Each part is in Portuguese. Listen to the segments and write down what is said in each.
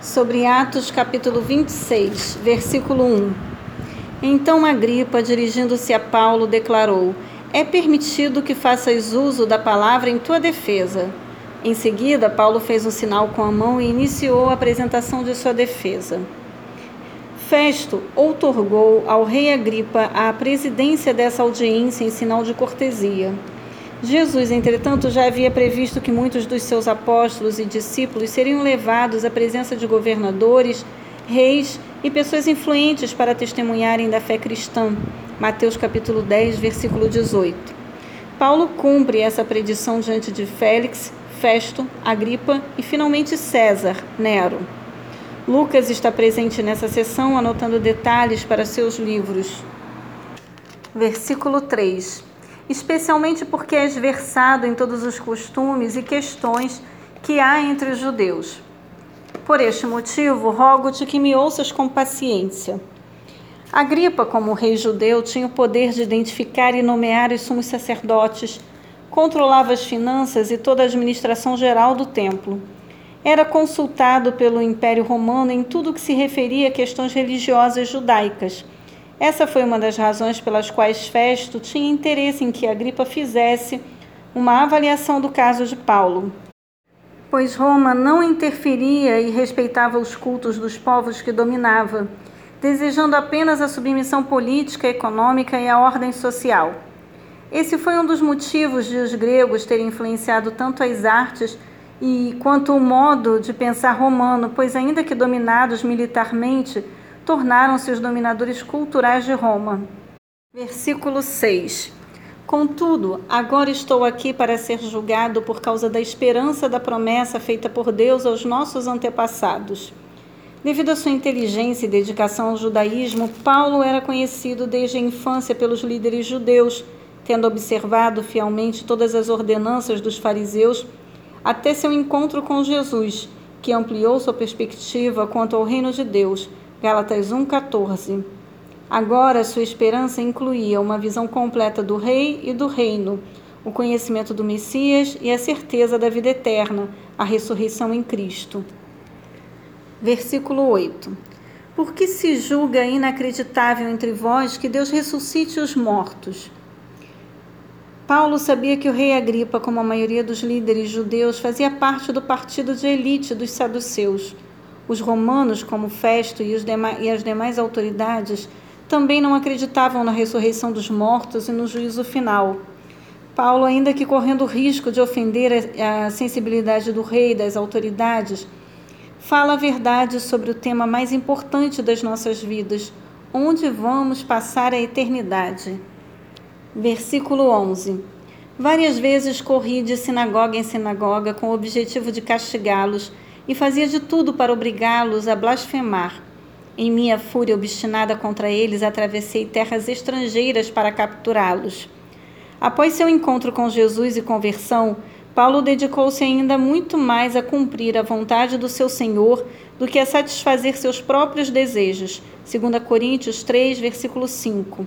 sobre Atos capítulo 26, versículo 1. Então Agripa, dirigindo-se a Paulo, declarou: É permitido que faças uso da palavra em tua defesa. Em seguida, Paulo fez um sinal com a mão e iniciou a apresentação de sua defesa. Festo outorgou ao rei Agripa a presidência dessa audiência em sinal de cortesia. Jesus, entretanto, já havia previsto que muitos dos seus apóstolos e discípulos seriam levados à presença de governadores, reis e pessoas influentes para testemunharem da fé cristã. Mateus capítulo 10, versículo 18. Paulo cumpre essa predição diante de Félix, Festo, Agripa e finalmente César, Nero. Lucas está presente nessa sessão anotando detalhes para seus livros. Versículo 3 especialmente porque és versado em todos os costumes e questões que há entre os judeus. Por este motivo, rogo-te que me ouças com paciência. Agripa, como rei judeu, tinha o poder de identificar e nomear os sumos sacerdotes, controlava as finanças e toda a administração geral do templo. Era consultado pelo Império Romano em tudo que se referia a questões religiosas judaicas essa foi uma das razões pelas quais Festo tinha interesse em que Agripa fizesse uma avaliação do caso de Paulo. Pois Roma não interferia e respeitava os cultos dos povos que dominava, desejando apenas a submissão política, econômica e a ordem social. Esse foi um dos motivos de os gregos terem influenciado tanto as artes e quanto o modo de pensar romano, pois ainda que dominados militarmente, tornaram-se os dominadores culturais de Roma. Versículo 6. Contudo, agora estou aqui para ser julgado por causa da esperança da promessa feita por Deus aos nossos antepassados. Devido à sua inteligência e dedicação ao judaísmo, Paulo era conhecido desde a infância pelos líderes judeus, tendo observado fielmente todas as ordenanças dos fariseus até seu encontro com Jesus, que ampliou sua perspectiva quanto ao reino de Deus Gálatas 1,14. Agora sua esperança incluía uma visão completa do rei e do reino, o conhecimento do Messias e a certeza da vida eterna, a ressurreição em Cristo. Versículo 8. Por que se julga inacreditável entre vós que Deus ressuscite os mortos? Paulo sabia que o rei Agripa, como a maioria dos líderes judeus, fazia parte do partido de elite dos saduceus. Os romanos, como Festo e, e as demais autoridades, também não acreditavam na ressurreição dos mortos e no juízo final. Paulo, ainda que correndo o risco de ofender a sensibilidade do rei e das autoridades, fala a verdade sobre o tema mais importante das nossas vidas: onde vamos passar a eternidade. Versículo 11. Várias vezes corri de sinagoga em sinagoga com o objetivo de castigá-los e fazia de tudo para obrigá-los a blasfemar. Em minha fúria obstinada contra eles, atravessei terras estrangeiras para capturá-los. Após seu encontro com Jesus e conversão, Paulo dedicou-se ainda muito mais a cumprir a vontade do seu Senhor do que a satisfazer seus próprios desejos. 2 Coríntios 3, versículo 5.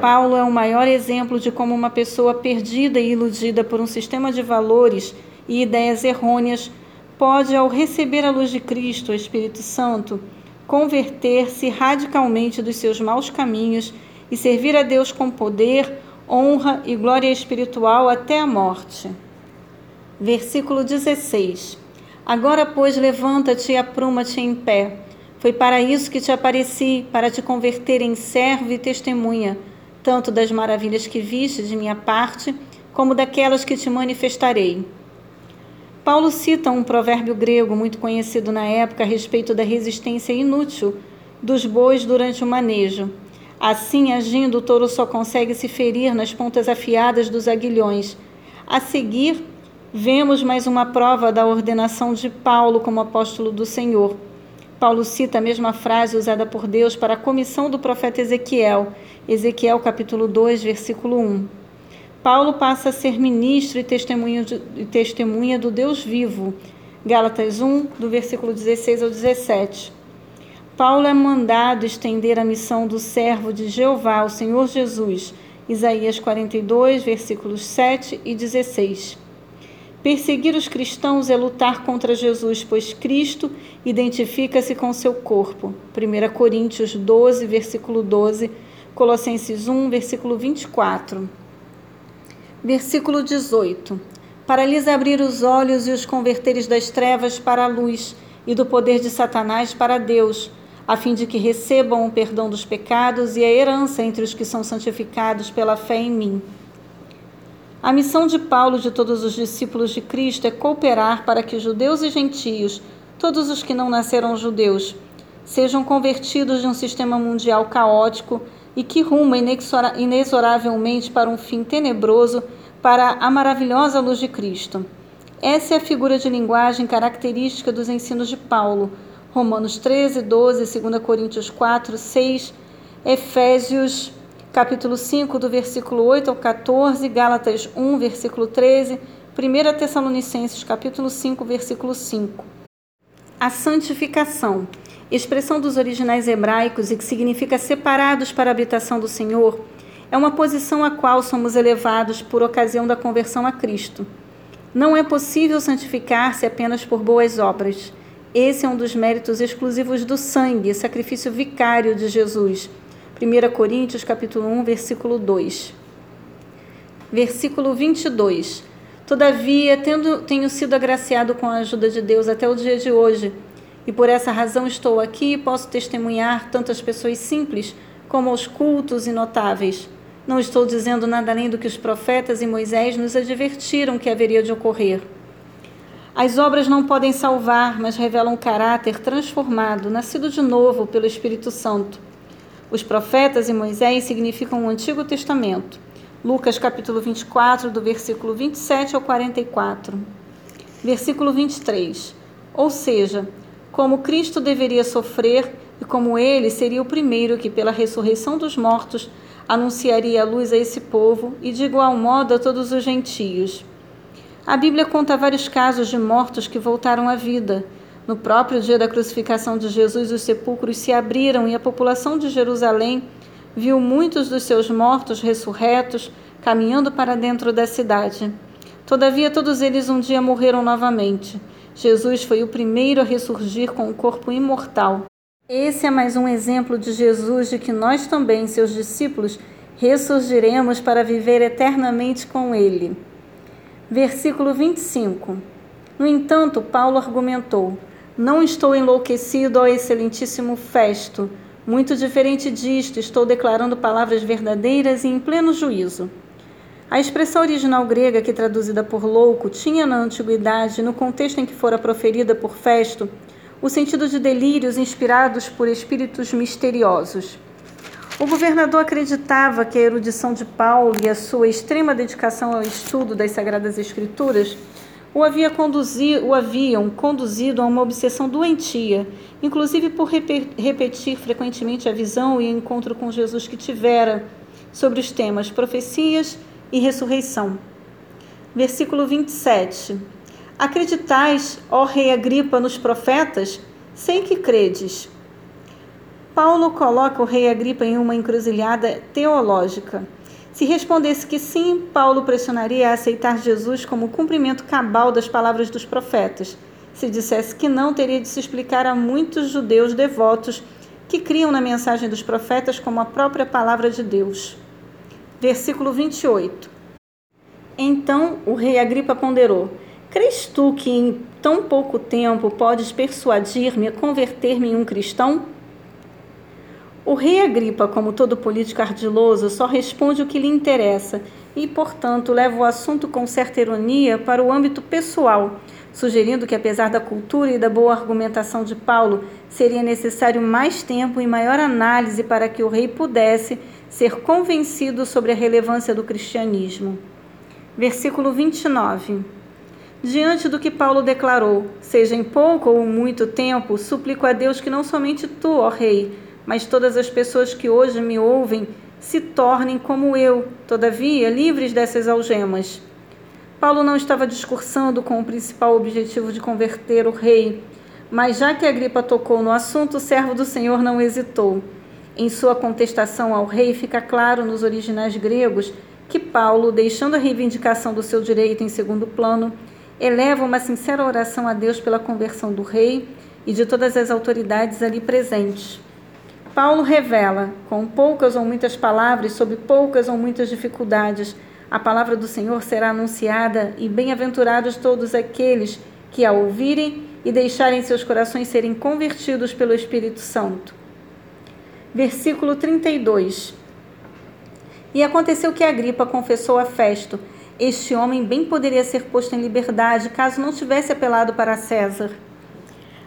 Paulo é o maior exemplo de como uma pessoa perdida e iludida por um sistema de valores e ideias errôneas pode, ao receber a luz de Cristo, o Espírito Santo, converter-se radicalmente dos seus maus caminhos e servir a Deus com poder, honra e glória espiritual até a morte. Versículo 16. Agora, pois, levanta-te e apruma-te em pé. Foi para isso que te apareci, para te converter em servo e testemunha, tanto das maravilhas que viste de minha parte, como daquelas que te manifestarei Paulo cita um provérbio grego muito conhecido na época a respeito da resistência inútil dos bois durante o manejo. Assim, agindo, o touro só consegue se ferir nas pontas afiadas dos aguilhões. A seguir, vemos mais uma prova da ordenação de Paulo como apóstolo do Senhor. Paulo cita a mesma frase usada por Deus para a comissão do profeta Ezequiel, Ezequiel capítulo 2, versículo 1. Paulo passa a ser ministro e testemunha, de, e testemunha do Deus vivo. Gálatas 1, do versículo 16 ao 17. Paulo é mandado estender a missão do servo de Jeová, o Senhor Jesus. Isaías 42, versículos 7 e 16. Perseguir os cristãos é lutar contra Jesus, pois Cristo identifica-se com seu corpo. 1 Coríntios 12, versículo 12, Colossenses 1, versículo 24. Versículo 18. Para lhes abrir os olhos e os converteres das trevas para a luz e do poder de Satanás para Deus, a fim de que recebam o perdão dos pecados e a herança entre os que são santificados pela fé em mim. A missão de Paulo e de todos os discípulos de Cristo é cooperar para que judeus e gentios, todos os que não nasceram judeus, sejam convertidos de um sistema mundial caótico e que ruma inexoravelmente para um fim tenebroso para a maravilhosa luz de Cristo. Essa é a figura de linguagem característica dos ensinos de Paulo. Romanos 13, 12, 2 Coríntios 4, 6, Efésios capítulo 5, do versículo 8 ao 14, Gálatas 1, versículo 13, 1 Tessalonicenses capítulo 5, versículo 5. A santificação, expressão dos originais hebraicos e que significa separados para a habitação do Senhor, é uma posição a qual somos elevados por ocasião da conversão a Cristo. Não é possível santificar-se apenas por boas obras. Esse é um dos méritos exclusivos do sangue, sacrifício vicário de Jesus. 1 Coríntios capítulo 1, versículo 2. Versículo 22. Todavia, tendo, tenho sido agraciado com a ajuda de Deus até o dia de hoje, e por essa razão estou aqui e posso testemunhar tanto as pessoas simples como aos cultos e notáveis. Não estou dizendo nada além do que os profetas e Moisés nos advertiram que haveria de ocorrer. As obras não podem salvar, mas revelam um caráter transformado, nascido de novo pelo Espírito Santo. Os profetas e Moisés significam o Antigo Testamento. Lucas capítulo 24, do versículo 27 ao 44. Versículo 23. Ou seja, como Cristo deveria sofrer e como ele seria o primeiro que, pela ressurreição dos mortos, anunciaria a luz a esse povo e de igual modo a todos os gentios. A Bíblia conta vários casos de mortos que voltaram à vida. No próprio dia da crucificação de Jesus, os sepulcros se abriram e a população de Jerusalém viu muitos dos seus mortos ressurretos caminhando para dentro da cidade. Todavia, todos eles um dia morreram novamente. Jesus foi o primeiro a ressurgir com o corpo imortal. Esse é mais um exemplo de Jesus de que nós também, seus discípulos, ressurgiremos para viver eternamente com Ele. Versículo 25. No entanto, Paulo argumentou: Não estou enlouquecido, ó excelentíssimo Festo. Muito diferente disto, estou declarando palavras verdadeiras e em pleno juízo. A expressão original grega que traduzida por louco tinha na antiguidade, no contexto em que fora proferida por Festo, o sentido de delírios inspirados por espíritos misteriosos. O governador acreditava que a erudição de Paulo e a sua extrema dedicação ao estudo das Sagradas Escrituras o, havia o haviam conduzido a uma obsessão doentia, inclusive por repetir frequentemente a visão e encontro com Jesus que tivera sobre os temas profecias e ressurreição. Versículo 27. Acreditais, ó rei Agripa, nos profetas? Sei que credes. Paulo coloca o rei Agripa em uma encruzilhada teológica. Se respondesse que sim, Paulo pressionaria a aceitar Jesus como cumprimento cabal das palavras dos profetas. Se dissesse que não, teria de se explicar a muitos judeus devotos que criam na mensagem dos profetas como a própria palavra de Deus. Versículo 28. Então o rei Agripa ponderou: Crês tu que em tão pouco tempo podes persuadir-me a converter-me em um cristão? O rei Agripa, como todo político ardiloso, só responde o que lhe interessa e, portanto, leva o assunto com certa ironia para o âmbito pessoal, sugerindo que, apesar da cultura e da boa argumentação de Paulo, seria necessário mais tempo e maior análise para que o rei pudesse ser convencido sobre a relevância do cristianismo. Versículo 29. Diante do que Paulo declarou, seja em pouco ou muito tempo, suplico a Deus que não somente tu, ó Rei, mas todas as pessoas que hoje me ouvem se tornem como eu, todavia, livres dessas algemas. Paulo não estava discursando com o principal objetivo de converter o rei, mas já que Agripa tocou no assunto, o servo do Senhor não hesitou. Em sua contestação ao rei, fica claro nos originais gregos que Paulo, deixando a reivindicação do seu direito em segundo plano, eleva uma sincera oração a Deus pela conversão do rei e de todas as autoridades ali presentes. Paulo revela, com poucas ou muitas palavras, sob poucas ou muitas dificuldades, a palavra do Senhor será anunciada e bem-aventurados todos aqueles que a ouvirem e deixarem seus corações serem convertidos pelo Espírito Santo. Versículo 32. E aconteceu que Agripa confessou a Festo: Este homem bem poderia ser posto em liberdade caso não tivesse apelado para César.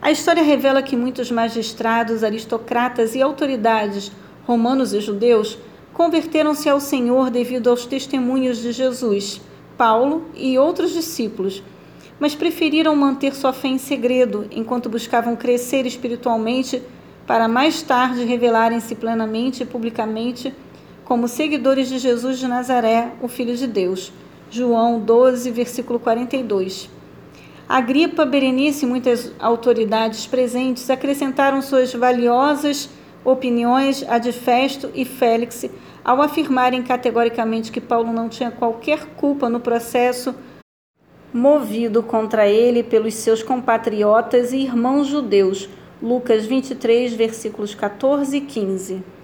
A história revela que muitos magistrados, aristocratas e autoridades, romanos e judeus, converteram-se ao Senhor devido aos testemunhos de Jesus, Paulo e outros discípulos, mas preferiram manter sua fé em segredo enquanto buscavam crescer espiritualmente para mais tarde revelarem-se plenamente e publicamente como seguidores de Jesus de Nazaré, o Filho de Deus. João 12, versículo 42. Agripa, Berenice e muitas autoridades presentes acrescentaram suas valiosas opiniões a de Festo e Félix ao afirmarem categoricamente que Paulo não tinha qualquer culpa no processo movido contra ele pelos seus compatriotas e irmãos judeus. Lucas 23, versículos 14 e 15.